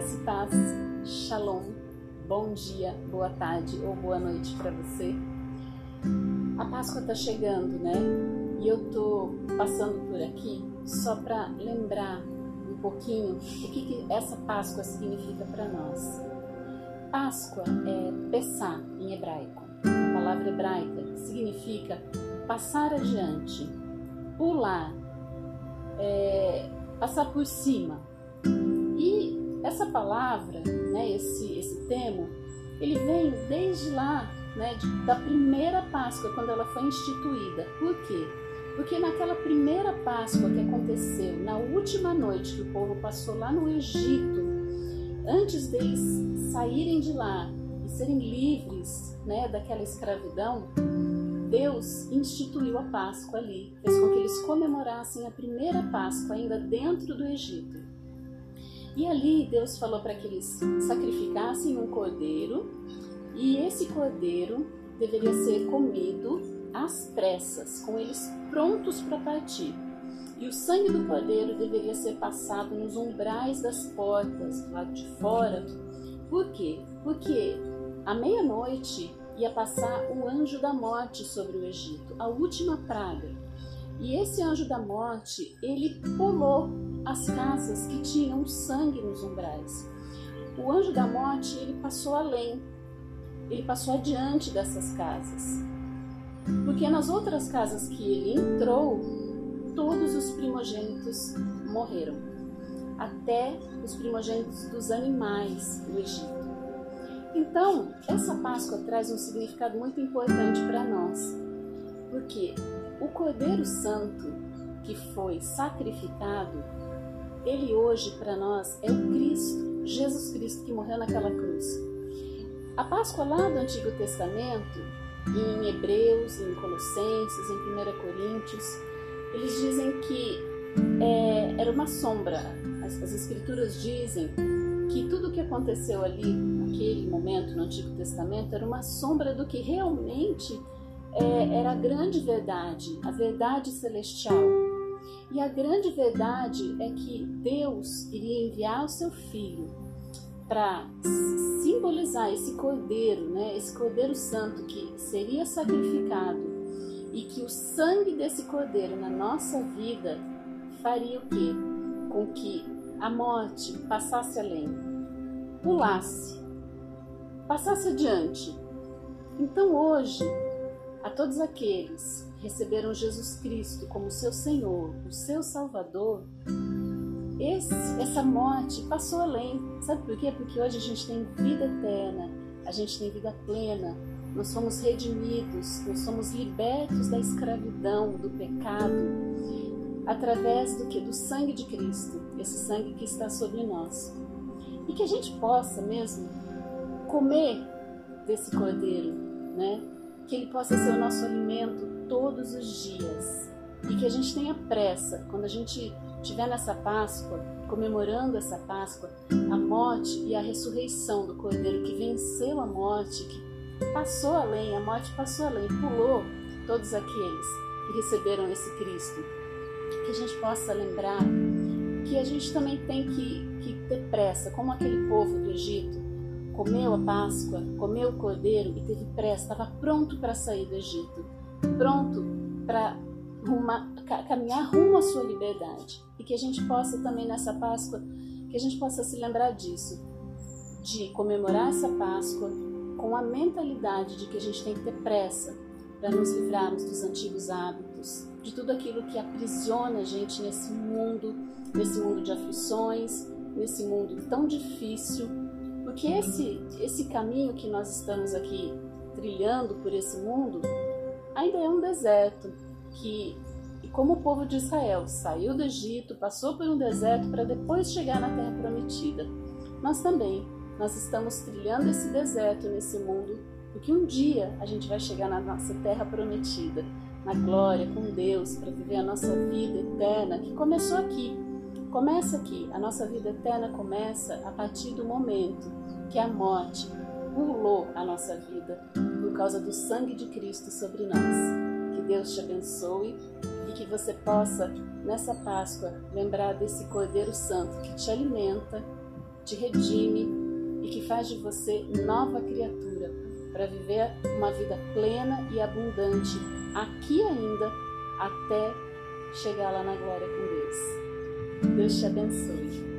Graça e paz, shalom, bom dia, boa tarde ou boa noite para você. A Páscoa está chegando, né? E eu tô passando por aqui só para lembrar um pouquinho o que, que essa Páscoa significa para nós. Páscoa é Pessá em hebraico. A palavra hebraica significa passar adiante, pular, é, passar por cima. Essa palavra, né, esse, esse termo, ele vem desde lá, né, de, da primeira Páscoa, quando ela foi instituída. Por quê? Porque naquela primeira Páscoa que aconteceu, na última noite que o povo passou lá no Egito, antes deles saírem de lá e serem livres né, daquela escravidão, Deus instituiu a Páscoa ali, fez com que eles comemorassem a primeira Páscoa ainda dentro do Egito. E ali Deus falou para que eles sacrificassem um cordeiro, e esse cordeiro deveria ser comido às pressas, com eles prontos para partir. E o sangue do cordeiro deveria ser passado nos umbrais das portas, do lado de fora. Por quê? Porque à meia-noite ia passar o anjo da morte sobre o Egito, a última praga. E esse anjo da morte, ele pulou as casas que tinham sangue nos umbrais. O anjo da morte, ele passou além. Ele passou adiante dessas casas. Porque nas outras casas que ele entrou, todos os primogênitos morreram. Até os primogênitos dos animais do Egito. Então, essa Páscoa traz um significado muito importante para nós. Porque o Cordeiro Santo que foi sacrificado ele hoje para nós é o Cristo, Jesus Cristo que morreu naquela cruz. A Páscoa lá do Antigo Testamento, em Hebreus, em Colossenses, em 1 Coríntios, eles dizem que é, era uma sombra. As, as Escrituras dizem que tudo o que aconteceu ali, naquele momento no Antigo Testamento, era uma sombra do que realmente é, era a grande verdade, a verdade celestial. E a grande verdade é que Deus iria enviar o seu filho para simbolizar esse cordeiro, né, esse cordeiro santo que seria sacrificado e que o sangue desse cordeiro na nossa vida faria o quê? Com que a morte passasse além, pulasse, passasse adiante. Então hoje, a todos aqueles receberam Jesus Cristo como seu Senhor, o seu Salvador, esse, essa morte passou além. Sabe por quê? Porque hoje a gente tem vida eterna, a gente tem vida plena, nós fomos redimidos, nós somos libertos da escravidão, do pecado, através do que? Do sangue de Cristo, esse sangue que está sobre nós. E que a gente possa mesmo comer desse cordeiro, né? Que ele possa ser o nosso alimento todos os dias e que a gente tenha pressa quando a gente estiver nessa Páscoa, comemorando essa Páscoa, a morte e a ressurreição do Cordeiro que venceu a morte, que passou além, a morte passou além, pulou todos aqueles que receberam esse Cristo. Que a gente possa lembrar que a gente também tem que, que ter pressa, como aquele povo do Egito comeu a Páscoa, comeu o Cordeiro e teve pressa, estava pronto para sair do Egito pronto para caminhar rumo à sua liberdade. E que a gente possa também nessa Páscoa, que a gente possa se lembrar disso, de comemorar essa Páscoa com a mentalidade de que a gente tem que ter pressa para nos livrarmos dos antigos hábitos, de tudo aquilo que aprisiona a gente nesse mundo, nesse mundo de aflições, nesse mundo tão difícil, porque esse esse caminho que nós estamos aqui trilhando por esse mundo ainda é um deserto que, como o povo de Israel saiu do Egito, passou por um deserto para depois chegar na terra prometida, nós também, nós estamos trilhando esse deserto nesse mundo, porque um dia a gente vai chegar na nossa terra prometida, na glória com Deus, para viver a nossa vida eterna, que começou aqui. Começa aqui, a nossa vida eterna começa a partir do momento que a morte pulou a nossa vida por causa do sangue de Cristo sobre nós. Que Deus te abençoe e que você possa, nessa Páscoa, lembrar desse Cordeiro Santo que te alimenta te redime e que faz de você nova criatura para viver uma vida plena e abundante aqui ainda até chegar lá na glória com Deus. Deus te abençoe.